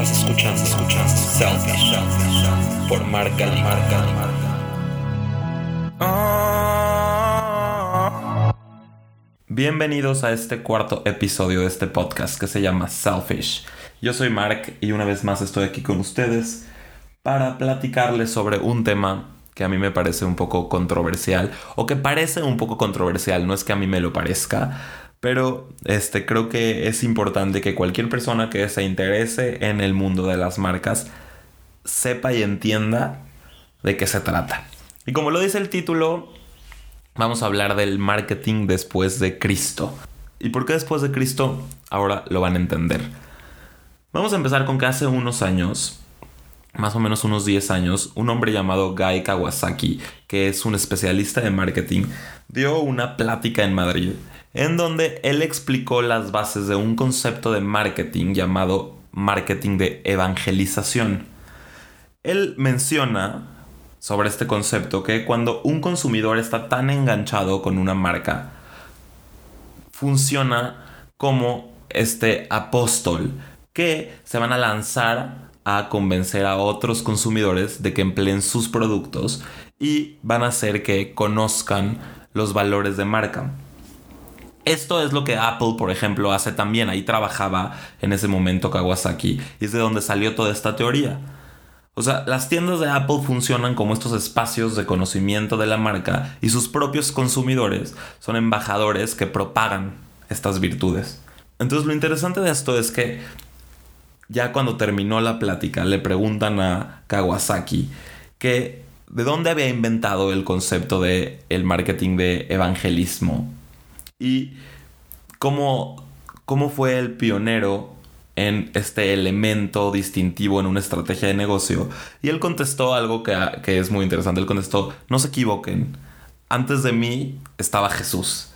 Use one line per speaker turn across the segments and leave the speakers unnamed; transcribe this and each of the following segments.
Estás escuchando, por Marca Marca Bienvenidos a este cuarto episodio de este podcast que se llama Selfish. Yo soy Mark y una vez más estoy aquí con ustedes para platicarles sobre un tema que a mí me parece un poco controversial o que parece un poco controversial, no es que a mí me lo parezca, pero este creo que es importante que cualquier persona que se interese en el mundo de las marcas sepa y entienda de qué se trata. Y como lo dice el título, vamos a hablar del marketing después de Cristo. ¿Y por qué después de Cristo? Ahora lo van a entender. Vamos a empezar con que hace unos años más o menos unos 10 años, un hombre llamado Guy Kawasaki, que es un especialista de marketing, dio una plática en Madrid en donde él explicó las bases de un concepto de marketing llamado marketing de evangelización. Él menciona sobre este concepto que cuando un consumidor está tan enganchado con una marca, funciona como este apóstol que se van a lanzar a convencer a otros consumidores de que empleen sus productos y van a hacer que conozcan los valores de marca. Esto es lo que Apple, por ejemplo, hace también. Ahí trabajaba en ese momento Kawasaki y es de donde salió toda esta teoría. O sea, las tiendas de Apple funcionan como estos espacios de conocimiento de la marca y sus propios consumidores son embajadores que propagan estas virtudes. Entonces lo interesante de esto es que ya cuando terminó la plática, le preguntan a Kawasaki que de dónde había inventado el concepto de el marketing de evangelismo y cómo, cómo fue el pionero en este elemento distintivo en una estrategia de negocio. Y él contestó algo que, que es muy interesante. Él contestó, no se equivoquen, antes de mí estaba Jesús.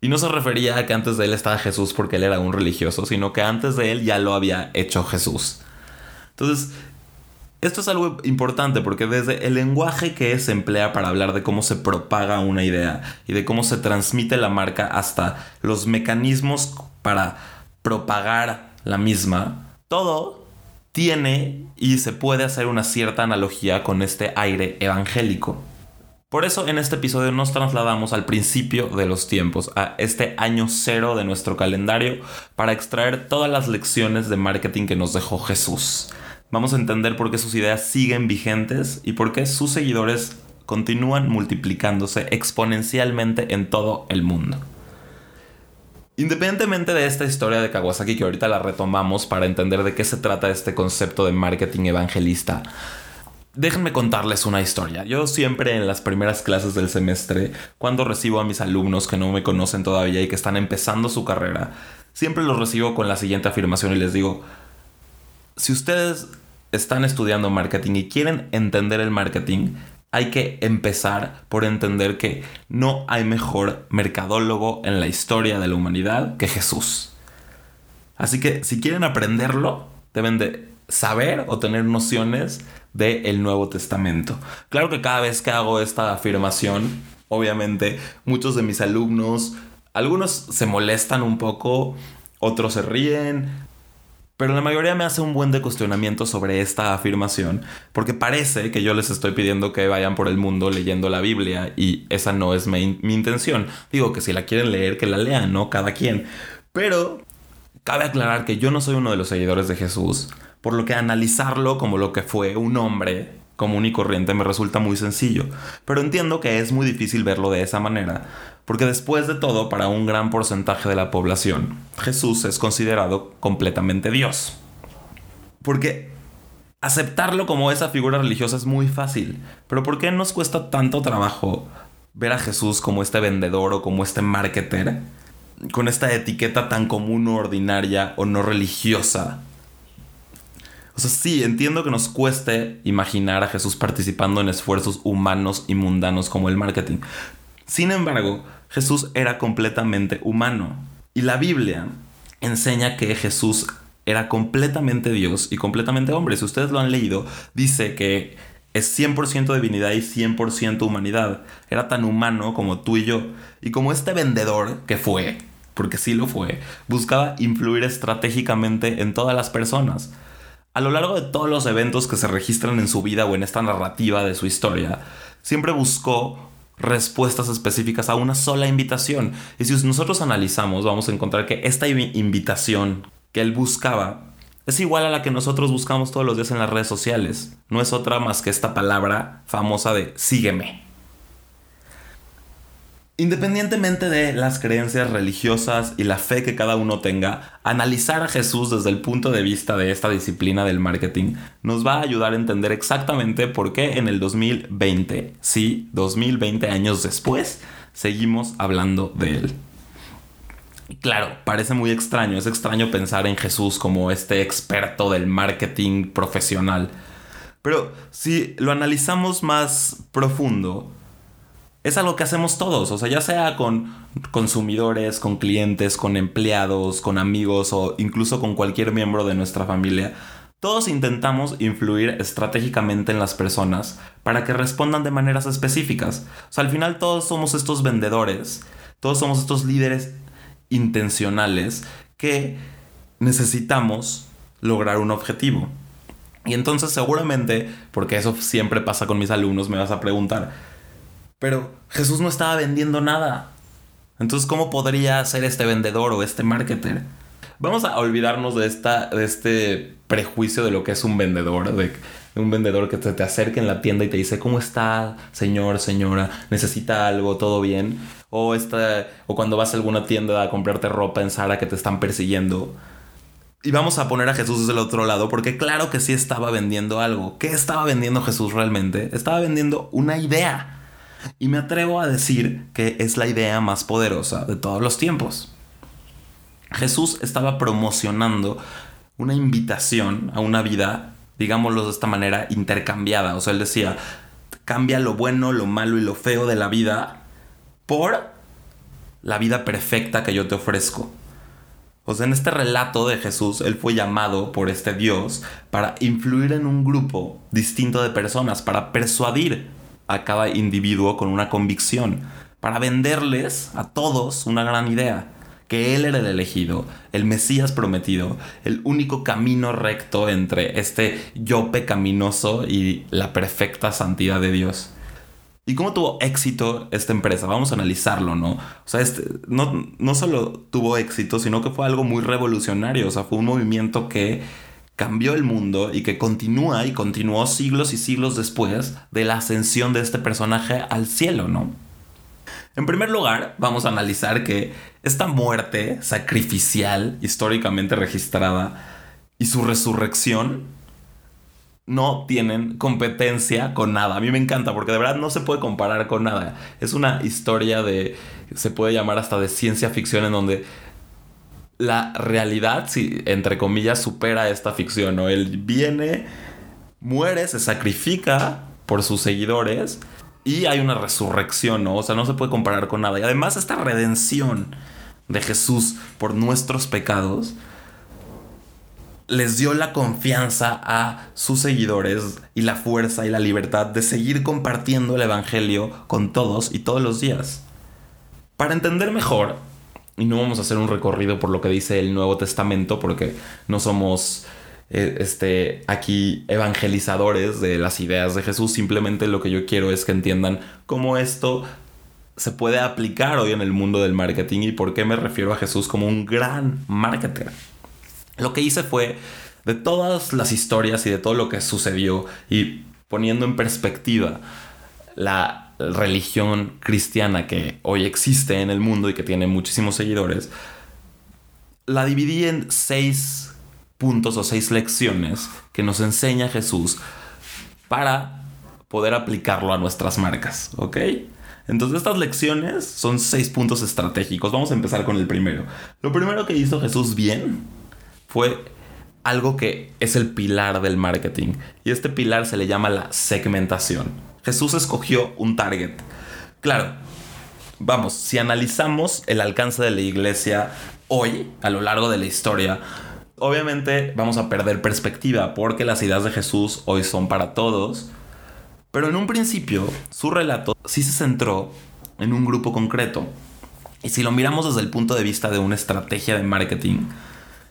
Y no se refería a que antes de él estaba Jesús porque él era un religioso, sino que antes de él ya lo había hecho Jesús. Entonces, esto es algo importante porque desde el lenguaje que se emplea para hablar de cómo se propaga una idea y de cómo se transmite la marca hasta los mecanismos para propagar la misma, todo tiene y se puede hacer una cierta analogía con este aire evangélico. Por eso en este episodio nos trasladamos al principio de los tiempos, a este año cero de nuestro calendario, para extraer todas las lecciones de marketing que nos dejó Jesús. Vamos a entender por qué sus ideas siguen vigentes y por qué sus seguidores continúan multiplicándose exponencialmente en todo el mundo. Independientemente de esta historia de Kawasaki que ahorita la retomamos para entender de qué se trata este concepto de marketing evangelista, Déjenme contarles una historia. Yo siempre en las primeras clases del semestre, cuando recibo a mis alumnos que no me conocen todavía y que están empezando su carrera, siempre los recibo con la siguiente afirmación y les digo, si ustedes están estudiando marketing y quieren entender el marketing, hay que empezar por entender que no hay mejor mercadólogo en la historia de la humanidad que Jesús. Así que si quieren aprenderlo, deben de saber o tener nociones del Nuevo Testamento. Claro que cada vez que hago esta afirmación, obviamente muchos de mis alumnos, algunos se molestan un poco, otros se ríen, pero la mayoría me hace un buen de cuestionamiento sobre esta afirmación, porque parece que yo les estoy pidiendo que vayan por el mundo leyendo la Biblia y esa no es mi, mi intención. Digo que si la quieren leer, que la lean, ¿no? Cada quien. Pero cabe aclarar que yo no soy uno de los seguidores de Jesús por lo que analizarlo como lo que fue un hombre común y corriente me resulta muy sencillo, pero entiendo que es muy difícil verlo de esa manera, porque después de todo, para un gran porcentaje de la población, Jesús es considerado completamente Dios. Porque aceptarlo como esa figura religiosa es muy fácil, pero ¿por qué nos cuesta tanto trabajo ver a Jesús como este vendedor o como este marketer? Con esta etiqueta tan común o ordinaria o no religiosa o sea, sí, entiendo que nos cueste imaginar a Jesús participando en esfuerzos humanos y mundanos como el marketing. Sin embargo, Jesús era completamente humano. Y la Biblia enseña que Jesús era completamente Dios y completamente hombre. Si ustedes lo han leído, dice que es 100% divinidad y 100% humanidad. Era tan humano como tú y yo. Y como este vendedor que fue, porque sí lo fue, buscaba influir estratégicamente en todas las personas. A lo largo de todos los eventos que se registran en su vida o en esta narrativa de su historia, siempre buscó respuestas específicas a una sola invitación. Y si nosotros analizamos, vamos a encontrar que esta invitación que él buscaba es igual a la que nosotros buscamos todos los días en las redes sociales. No es otra más que esta palabra famosa de sígueme. Independientemente de las creencias religiosas y la fe que cada uno tenga, analizar a Jesús desde el punto de vista de esta disciplina del marketing nos va a ayudar a entender exactamente por qué en el 2020, sí, 2020 años después, seguimos hablando de él. Claro, parece muy extraño, es extraño pensar en Jesús como este experto del marketing profesional. Pero si lo analizamos más profundo, es algo que hacemos todos, o sea, ya sea con consumidores, con clientes, con empleados, con amigos o incluso con cualquier miembro de nuestra familia. Todos intentamos influir estratégicamente en las personas para que respondan de maneras específicas. O sea, al final todos somos estos vendedores, todos somos estos líderes intencionales que necesitamos lograr un objetivo. Y entonces seguramente, porque eso siempre pasa con mis alumnos, me vas a preguntar, pero Jesús no estaba vendiendo nada. Entonces, ¿cómo podría ser este vendedor o este marketer? Vamos a olvidarnos de, esta, de este prejuicio de lo que es un vendedor, de, un vendedor que te, te acerca en la tienda y te dice, ¿cómo está, señor, señora? ¿Necesita algo? ¿Todo bien? O, esta, o cuando vas a alguna tienda a comprarte ropa en Sara que te están persiguiendo. Y vamos a poner a Jesús desde el otro lado, porque claro que sí estaba vendiendo algo. ¿Qué estaba vendiendo Jesús realmente? Estaba vendiendo una idea. Y me atrevo a decir que es la idea más poderosa de todos los tiempos. Jesús estaba promocionando una invitación a una vida, digámoslo de esta manera, intercambiada. O sea, él decía, cambia lo bueno, lo malo y lo feo de la vida por la vida perfecta que yo te ofrezco. O sea, en este relato de Jesús, él fue llamado por este Dios para influir en un grupo distinto de personas, para persuadir a cada individuo con una convicción, para venderles a todos una gran idea, que Él era el elegido, el Mesías prometido, el único camino recto entre este yo pecaminoso y la perfecta santidad de Dios. ¿Y cómo tuvo éxito esta empresa? Vamos a analizarlo, ¿no? O sea, este, no, no solo tuvo éxito, sino que fue algo muy revolucionario, o sea, fue un movimiento que cambió el mundo y que continúa y continuó siglos y siglos después de la ascensión de este personaje al cielo, ¿no? En primer lugar, vamos a analizar que esta muerte sacrificial históricamente registrada y su resurrección no tienen competencia con nada. A mí me encanta porque de verdad no se puede comparar con nada. Es una historia de, se puede llamar hasta de ciencia ficción en donde la realidad, si entre comillas, supera esta ficción, ¿no? Él viene, muere, se sacrifica por sus seguidores y hay una resurrección, ¿no? O sea, no se puede comparar con nada. Y además esta redención de Jesús por nuestros pecados les dio la confianza a sus seguidores y la fuerza y la libertad de seguir compartiendo el Evangelio con todos y todos los días. Para entender mejor y no vamos a hacer un recorrido por lo que dice el Nuevo Testamento porque no somos eh, este, aquí evangelizadores de las ideas de Jesús. Simplemente lo que yo quiero es que entiendan cómo esto se puede aplicar hoy en el mundo del marketing y por qué me refiero a Jesús como un gran marketer. Lo que hice fue de todas las historias y de todo lo que sucedió y poniendo en perspectiva la religión cristiana que hoy existe en el mundo y que tiene muchísimos seguidores, la dividí en seis puntos o seis lecciones que nos enseña Jesús para poder aplicarlo a nuestras marcas, ¿ok? Entonces estas lecciones son seis puntos estratégicos. Vamos a empezar con el primero. Lo primero que hizo Jesús bien fue algo que es el pilar del marketing. Y este pilar se le llama la segmentación. Jesús escogió un target. Claro, vamos, si analizamos el alcance de la iglesia hoy, a lo largo de la historia, obviamente vamos a perder perspectiva porque las ideas de Jesús hoy son para todos. Pero en un principio, su relato sí se centró en un grupo concreto. Y si lo miramos desde el punto de vista de una estrategia de marketing,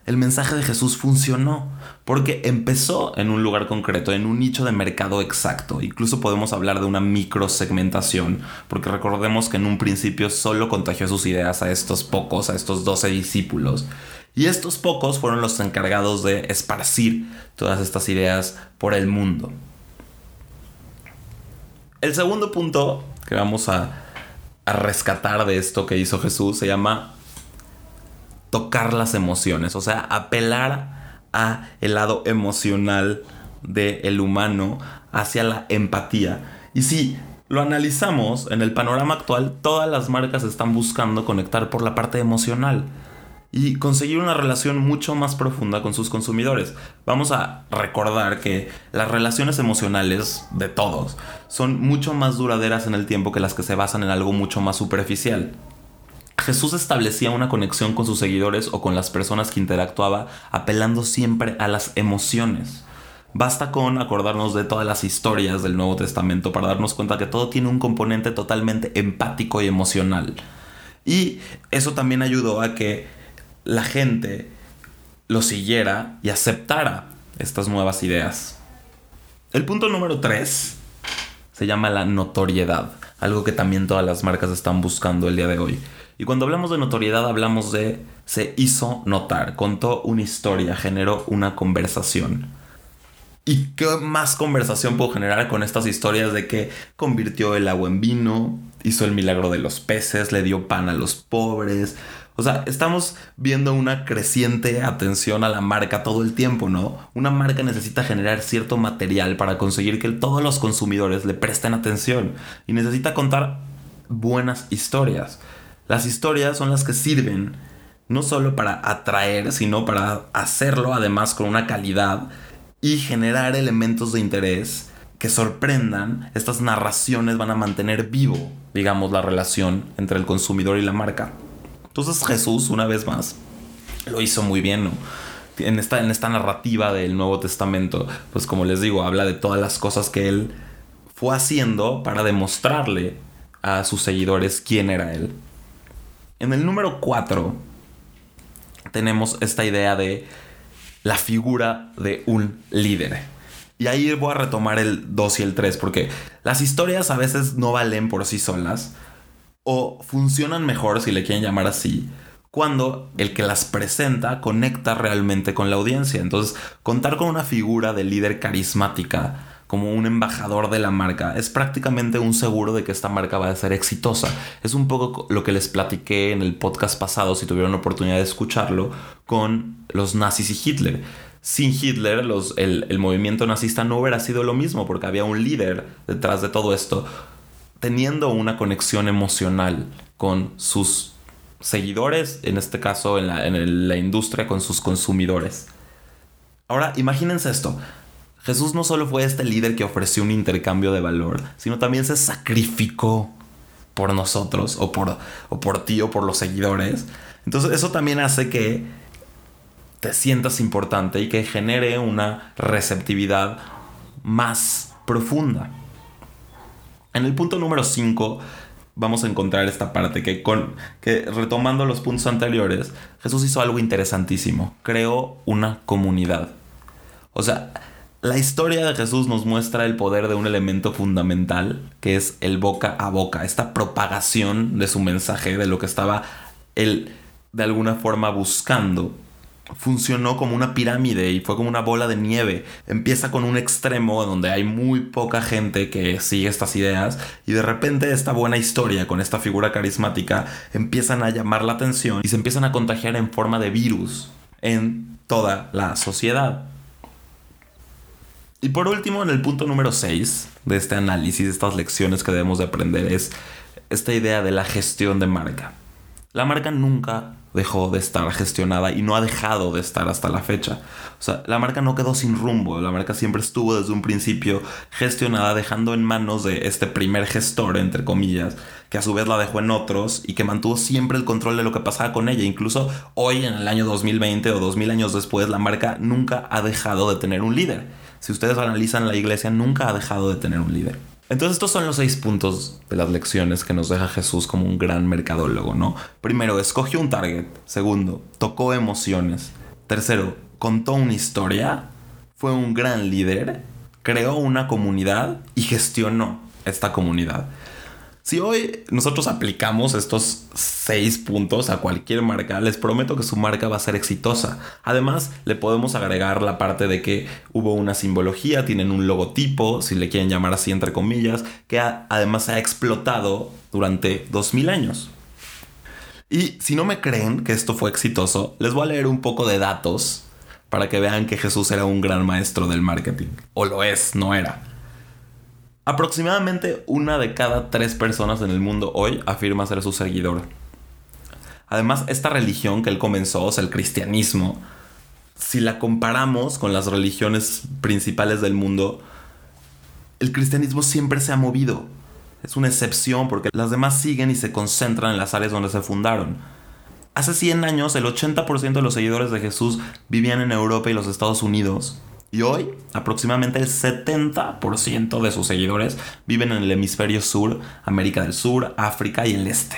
el mensaje de Jesús funcionó, porque empezó en un lugar concreto, en un nicho de mercado exacto. Incluso podemos hablar de una microsegmentación, porque recordemos que en un principio solo contagió sus ideas a estos pocos, a estos doce discípulos. Y estos pocos fueron los encargados de esparcir todas estas ideas por el mundo. El segundo punto que vamos a, a rescatar de esto que hizo Jesús se llama tocar las emociones, o sea, apelar a el lado emocional del humano hacia la empatía. Y si lo analizamos en el panorama actual, todas las marcas están buscando conectar por la parte emocional y conseguir una relación mucho más profunda con sus consumidores. Vamos a recordar que las relaciones emocionales de todos son mucho más duraderas en el tiempo que las que se basan en algo mucho más superficial. Jesús establecía una conexión con sus seguidores o con las personas que interactuaba apelando siempre a las emociones. Basta con acordarnos de todas las historias del Nuevo Testamento para darnos cuenta que todo tiene un componente totalmente empático y emocional. Y eso también ayudó a que la gente lo siguiera y aceptara estas nuevas ideas. El punto número 3 se llama la notoriedad, algo que también todas las marcas están buscando el día de hoy. Y cuando hablamos de notoriedad hablamos de se hizo notar, contó una historia, generó una conversación. ¿Y qué más conversación puedo generar con estas historias de que convirtió el agua en vino, hizo el milagro de los peces, le dio pan a los pobres? O sea, estamos viendo una creciente atención a la marca todo el tiempo, ¿no? Una marca necesita generar cierto material para conseguir que todos los consumidores le presten atención y necesita contar buenas historias. Las historias son las que sirven no solo para atraer, sino para hacerlo además con una calidad y generar elementos de interés que sorprendan. Estas narraciones van a mantener vivo, digamos, la relación entre el consumidor y la marca. Entonces Jesús, una vez más, lo hizo muy bien, ¿no? En esta, en esta narrativa del Nuevo Testamento, pues como les digo, habla de todas las cosas que él fue haciendo para demostrarle a sus seguidores quién era él. En el número 4 tenemos esta idea de la figura de un líder. Y ahí voy a retomar el 2 y el 3 porque las historias a veces no valen por sí solas o funcionan mejor, si le quieren llamar así, cuando el que las presenta conecta realmente con la audiencia. Entonces, contar con una figura de líder carismática como un embajador de la marca, es prácticamente un seguro de que esta marca va a ser exitosa. Es un poco lo que les platiqué en el podcast pasado, si tuvieron la oportunidad de escucharlo, con los nazis y Hitler. Sin Hitler, los, el, el movimiento nazista no hubiera sido lo mismo, porque había un líder detrás de todo esto, teniendo una conexión emocional con sus seguidores, en este caso en la, en la industria, con sus consumidores. Ahora, imagínense esto. Jesús no solo fue este líder que ofreció un intercambio de valor, sino también se sacrificó por nosotros o por, o por ti o por los seguidores. Entonces eso también hace que te sientas importante y que genere una receptividad más profunda. En el punto número 5 vamos a encontrar esta parte que, con, que retomando los puntos anteriores, Jesús hizo algo interesantísimo, creó una comunidad. O sea, la historia de Jesús nos muestra el poder de un elemento fundamental, que es el boca a boca, esta propagación de su mensaje, de lo que estaba él de alguna forma buscando. Funcionó como una pirámide y fue como una bola de nieve. Empieza con un extremo donde hay muy poca gente que sigue estas ideas y de repente esta buena historia con esta figura carismática empiezan a llamar la atención y se empiezan a contagiar en forma de virus en toda la sociedad. Y por último, en el punto número 6 de este análisis, de estas lecciones que debemos de aprender, es esta idea de la gestión de marca. La marca nunca dejó de estar gestionada y no ha dejado de estar hasta la fecha. O sea, la marca no quedó sin rumbo, la marca siempre estuvo desde un principio gestionada dejando en manos de este primer gestor, entre comillas, que a su vez la dejó en otros y que mantuvo siempre el control de lo que pasaba con ella. Incluso hoy, en el año 2020 o 2000 años después, la marca nunca ha dejado de tener un líder si ustedes analizan la iglesia, nunca ha dejado de tener un líder. Entonces estos son los seis puntos de las lecciones que nos deja Jesús como un gran mercadólogo, ¿no? Primero, escogió un target. Segundo, tocó emociones. Tercero, contó una historia, fue un gran líder, creó una comunidad y gestionó esta comunidad. Si hoy nosotros aplicamos estos seis puntos a cualquier marca, les prometo que su marca va a ser exitosa. Además, le podemos agregar la parte de que hubo una simbología, tienen un logotipo, si le quieren llamar así entre comillas, que además ha explotado durante 2000 años. Y si no me creen que esto fue exitoso, les voy a leer un poco de datos para que vean que Jesús era un gran maestro del marketing. O lo es, no era. Aproximadamente una de cada tres personas en el mundo hoy afirma ser su seguidor. Además, esta religión que él comenzó, o sea, el cristianismo, si la comparamos con las religiones principales del mundo, el cristianismo siempre se ha movido. Es una excepción porque las demás siguen y se concentran en las áreas donde se fundaron. Hace 100 años el 80% de los seguidores de Jesús vivían en Europa y los Estados Unidos. Y hoy, aproximadamente el 70% de sus seguidores viven en el hemisferio sur, América del Sur, África y el Este.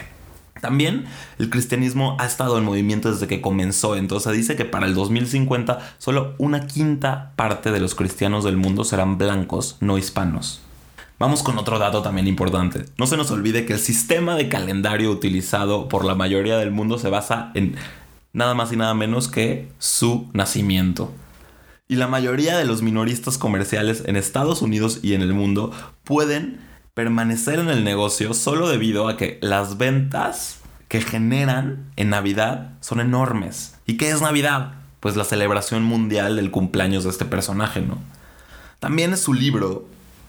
También el cristianismo ha estado en movimiento desde que comenzó, entonces dice que para el 2050 solo una quinta parte de los cristianos del mundo serán blancos, no hispanos. Vamos con otro dato también importante. No se nos olvide que el sistema de calendario utilizado por la mayoría del mundo se basa en nada más y nada menos que su nacimiento. Y la mayoría de los minoristas comerciales en Estados Unidos y en el mundo pueden permanecer en el negocio solo debido a que las ventas que generan en Navidad son enormes. ¿Y qué es Navidad? Pues la celebración mundial del cumpleaños de este personaje, ¿no? También es su libro,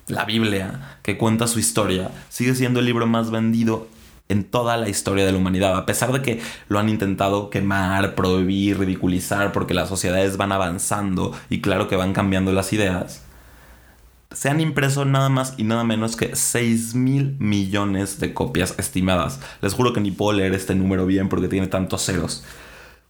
la Biblia, que cuenta su historia, sigue siendo el libro más vendido en toda la historia de la humanidad, a pesar de que lo han intentado quemar, prohibir, ridiculizar, porque las sociedades van avanzando y claro que van cambiando las ideas, se han impreso nada más y nada menos que 6 mil millones de copias estimadas. Les juro que ni puedo leer este número bien porque tiene tantos ceros.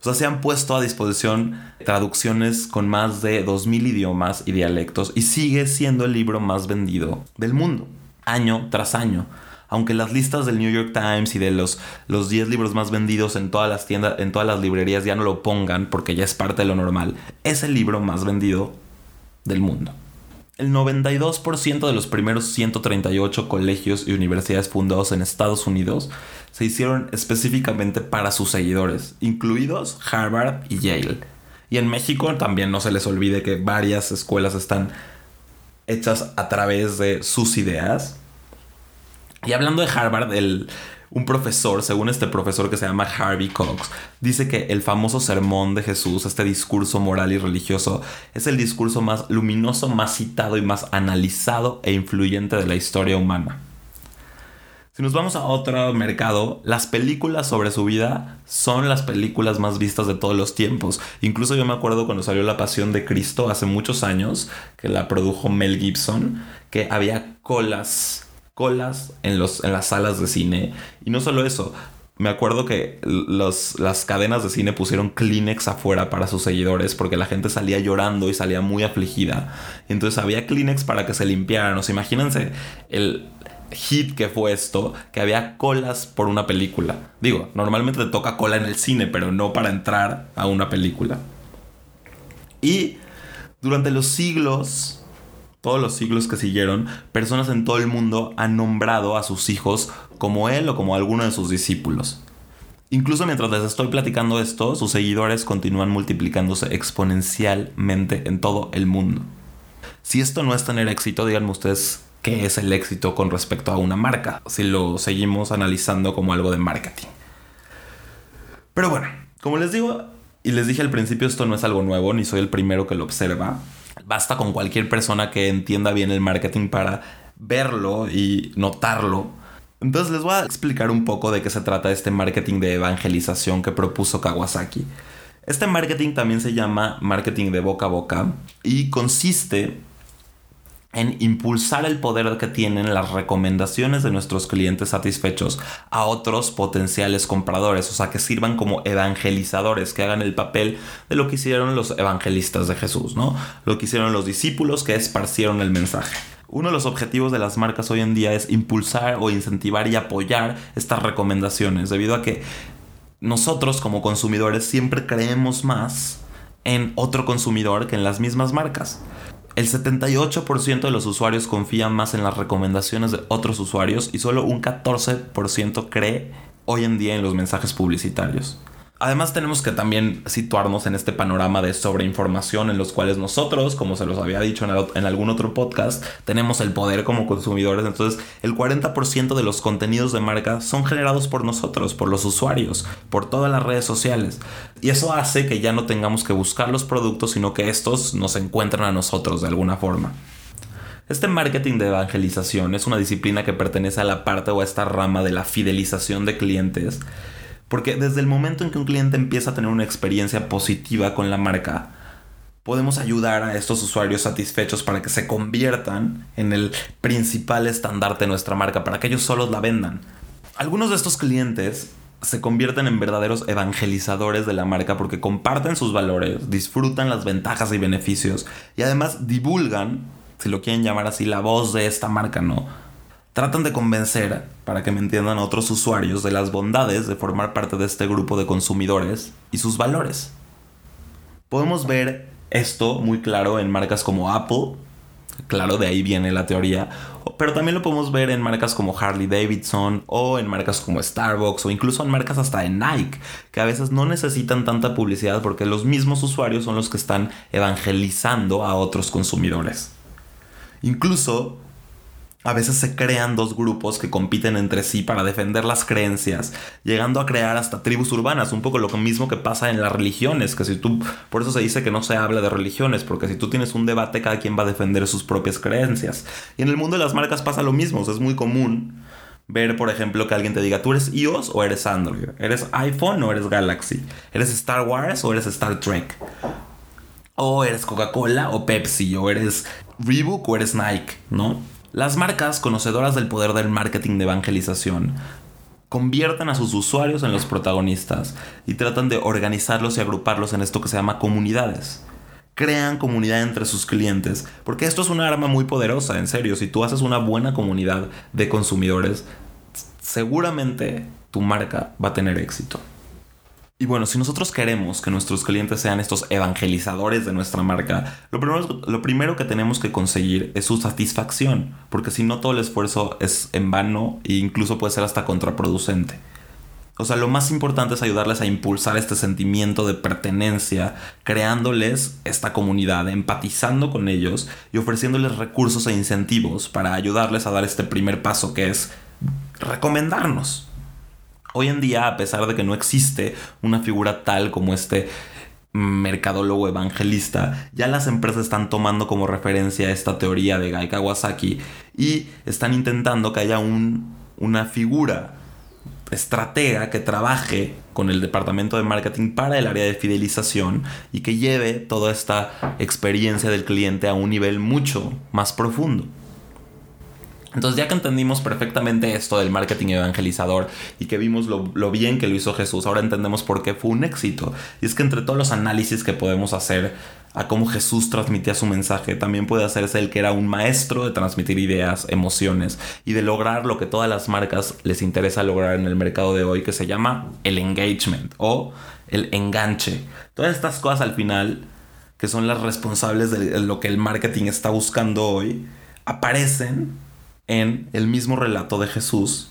O sea, se han puesto a disposición traducciones con más de 2.000 idiomas y dialectos y sigue siendo el libro más vendido del mundo, año tras año aunque las listas del New York Times y de los, los 10 libros más vendidos en todas las tiendas, en todas las librerías ya no lo pongan porque ya es parte de lo normal, es el libro más vendido del mundo. El 92% de los primeros 138 colegios y universidades fundados en Estados Unidos se hicieron específicamente para sus seguidores, incluidos Harvard y Yale. Y en México también no se les olvide que varias escuelas están hechas a través de sus ideas y hablando de Harvard, un profesor, según este profesor que se llama Harvey Cox, dice que el famoso sermón de Jesús, este discurso moral y religioso, es el discurso más luminoso, más citado y más analizado e influyente de la historia humana. Si nos vamos a otro mercado, las películas sobre su vida son las películas más vistas de todos los tiempos. Incluso yo me acuerdo cuando salió La Pasión de Cristo hace muchos años, que la produjo Mel Gibson, que había colas colas en, los, en las salas de cine. Y no solo eso, me acuerdo que las cadenas de cine pusieron Kleenex afuera para sus seguidores porque la gente salía llorando y salía muy afligida. Entonces había Kleenex para que se limpiaran. O sea, imagínense el hit que fue esto, que había colas por una película. Digo, normalmente te toca cola en el cine, pero no para entrar a una película. Y durante los siglos todos los siglos que siguieron, personas en todo el mundo han nombrado a sus hijos como él o como alguno de sus discípulos. Incluso mientras les estoy platicando esto, sus seguidores continúan multiplicándose exponencialmente en todo el mundo. Si esto no es tener éxito, díganme ustedes qué es el éxito con respecto a una marca, si lo seguimos analizando como algo de marketing. Pero bueno, como les digo, y les dije al principio, esto no es algo nuevo, ni soy el primero que lo observa. Basta con cualquier persona que entienda bien el marketing para verlo y notarlo. Entonces les voy a explicar un poco de qué se trata este marketing de evangelización que propuso Kawasaki. Este marketing también se llama marketing de boca a boca y consiste en impulsar el poder que tienen las recomendaciones de nuestros clientes satisfechos a otros potenciales compradores, o sea, que sirvan como evangelizadores, que hagan el papel de lo que hicieron los evangelistas de Jesús, ¿no? Lo que hicieron los discípulos que esparcieron el mensaje. Uno de los objetivos de las marcas hoy en día es impulsar o incentivar y apoyar estas recomendaciones, debido a que nosotros como consumidores siempre creemos más en otro consumidor que en las mismas marcas. El 78% de los usuarios confían más en las recomendaciones de otros usuarios y solo un 14% cree hoy en día en los mensajes publicitarios. Además tenemos que también situarnos en este panorama de sobreinformación en los cuales nosotros, como se los había dicho en, algún otro podcast, tenemos el poder como consumidores. Entonces el 40% de los contenidos de marca son generados por nosotros, por los usuarios, por todas las redes sociales. Y eso hace que ya no tengamos que buscar los productos, sino que estos nos encuentran a nosotros de alguna forma. Este marketing de evangelización es una disciplina que pertenece a la parte o a esta rama de la fidelización de clientes porque desde el momento en que un cliente empieza a tener una experiencia positiva con la marca, podemos ayudar a estos usuarios satisfechos para que se conviertan en el principal estandarte de nuestra marca, para que ellos solos la vendan. Algunos de estos clientes se convierten en verdaderos evangelizadores de la marca porque comparten sus valores, disfrutan las ventajas y beneficios y además divulgan, si lo quieren llamar así, la voz de esta marca, ¿no? Tratan de convencer, para que me entiendan otros usuarios, de las bondades de formar parte de este grupo de consumidores y sus valores. Podemos ver esto muy claro en marcas como Apple, claro, de ahí viene la teoría, pero también lo podemos ver en marcas como Harley Davidson o en marcas como Starbucks o incluso en marcas hasta de Nike, que a veces no necesitan tanta publicidad porque los mismos usuarios son los que están evangelizando a otros consumidores. Incluso a veces se crean dos grupos que compiten entre sí para defender las creencias, llegando a crear hasta tribus urbanas, un poco lo mismo que pasa en las religiones, que si tú, por eso se dice que no se habla de religiones, porque si tú tienes un debate, cada quien va a defender sus propias creencias. Y en el mundo de las marcas pasa lo mismo, es muy común ver, por ejemplo, que alguien te diga, ¿tú eres iOS o eres Android? ¿Eres iPhone o eres Galaxy? ¿Eres Star Wars o eres Star Trek? ¿O eres Coca-Cola o Pepsi? ¿O eres Reebok o eres Nike? ¿No? Las marcas, conocedoras del poder del marketing de evangelización, convierten a sus usuarios en los protagonistas y tratan de organizarlos y agruparlos en esto que se llama comunidades. Crean comunidad entre sus clientes, porque esto es una arma muy poderosa, en serio. Si tú haces una buena comunidad de consumidores, seguramente tu marca va a tener éxito. Y bueno, si nosotros queremos que nuestros clientes sean estos evangelizadores de nuestra marca, lo primero, lo primero que tenemos que conseguir es su satisfacción, porque si no todo el esfuerzo es en vano e incluso puede ser hasta contraproducente. O sea, lo más importante es ayudarles a impulsar este sentimiento de pertenencia, creándoles esta comunidad, empatizando con ellos y ofreciéndoles recursos e incentivos para ayudarles a dar este primer paso que es recomendarnos. Hoy en día, a pesar de que no existe una figura tal como este mercadólogo evangelista, ya las empresas están tomando como referencia esta teoría de Gai Kawasaki y están intentando que haya un, una figura estratega que trabaje con el departamento de marketing para el área de fidelización y que lleve toda esta experiencia del cliente a un nivel mucho más profundo. Entonces ya que entendimos perfectamente esto del marketing evangelizador y que vimos lo, bien que lo hizo Jesús, ahora entendemos por qué fue un éxito. Y es que entre todos los análisis que podemos hacer a cómo Jesús transmitía su mensaje, también puede hacerse el que era un maestro de transmitir ideas, emociones y de lograr lo que todas las marcas les interesa lograr en el mercado de hoy, que se llama el engagement o el enganche. Todas estas cosas al final, que son las responsables de lo que el marketing está buscando hoy, aparecen en el mismo relato de Jesús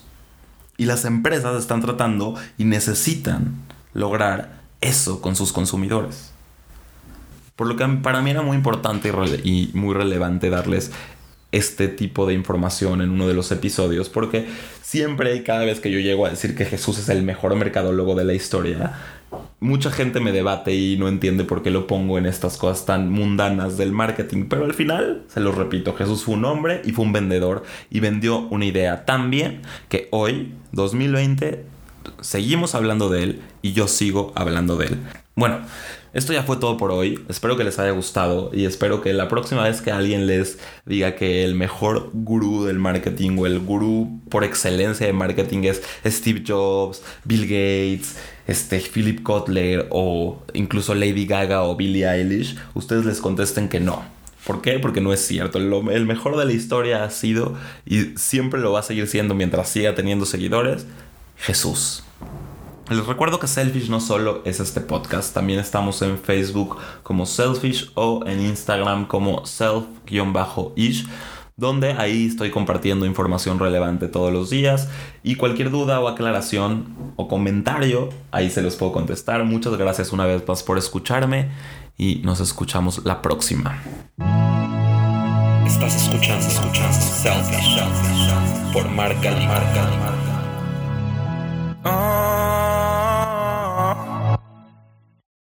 y las empresas están tratando y necesitan lograr eso con sus consumidores. Por lo que para mí era muy importante y, muy relevante darles este tipo de información en uno de los episodios porque siempre y cada vez que yo llego a decir que Jesús es el mejor mercadólogo de la historia, mucha gente me debate y no entiende por qué lo pongo en estas cosas tan mundanas del marketing, pero al final, se lo repito, Jesús fue un hombre y fue un vendedor y vendió una idea tan bien que hoy, 2020, seguimos hablando de él y yo sigo hablando de él. Bueno, esto ya fue todo por hoy. Espero que les haya gustado y espero que la próxima vez que alguien les diga que el mejor gurú del marketing o el gurú por excelencia de marketing es Steve Jobs, Bill Gates, este Philip Kotler o incluso Lady Gaga o Billie Eilish, ustedes les contesten que no. ¿Por qué? Porque no es cierto. el mejor de la historia ha sido y siempre lo va a seguir siendo mientras siga teniendo seguidores, Jesús. Les recuerdo que Selfish no solo es este podcast, también estamos en Facebook como Selfish o en Instagram como self-ish donde ahí estoy compartiendo información relevante todos los días y cualquier duda o aclaración o comentario, ahí se los puedo contestar. Muchas gracias una vez más por escucharme y nos escuchamos la próxima. Estás escuchando, escuchando Selfish por Marca Marca.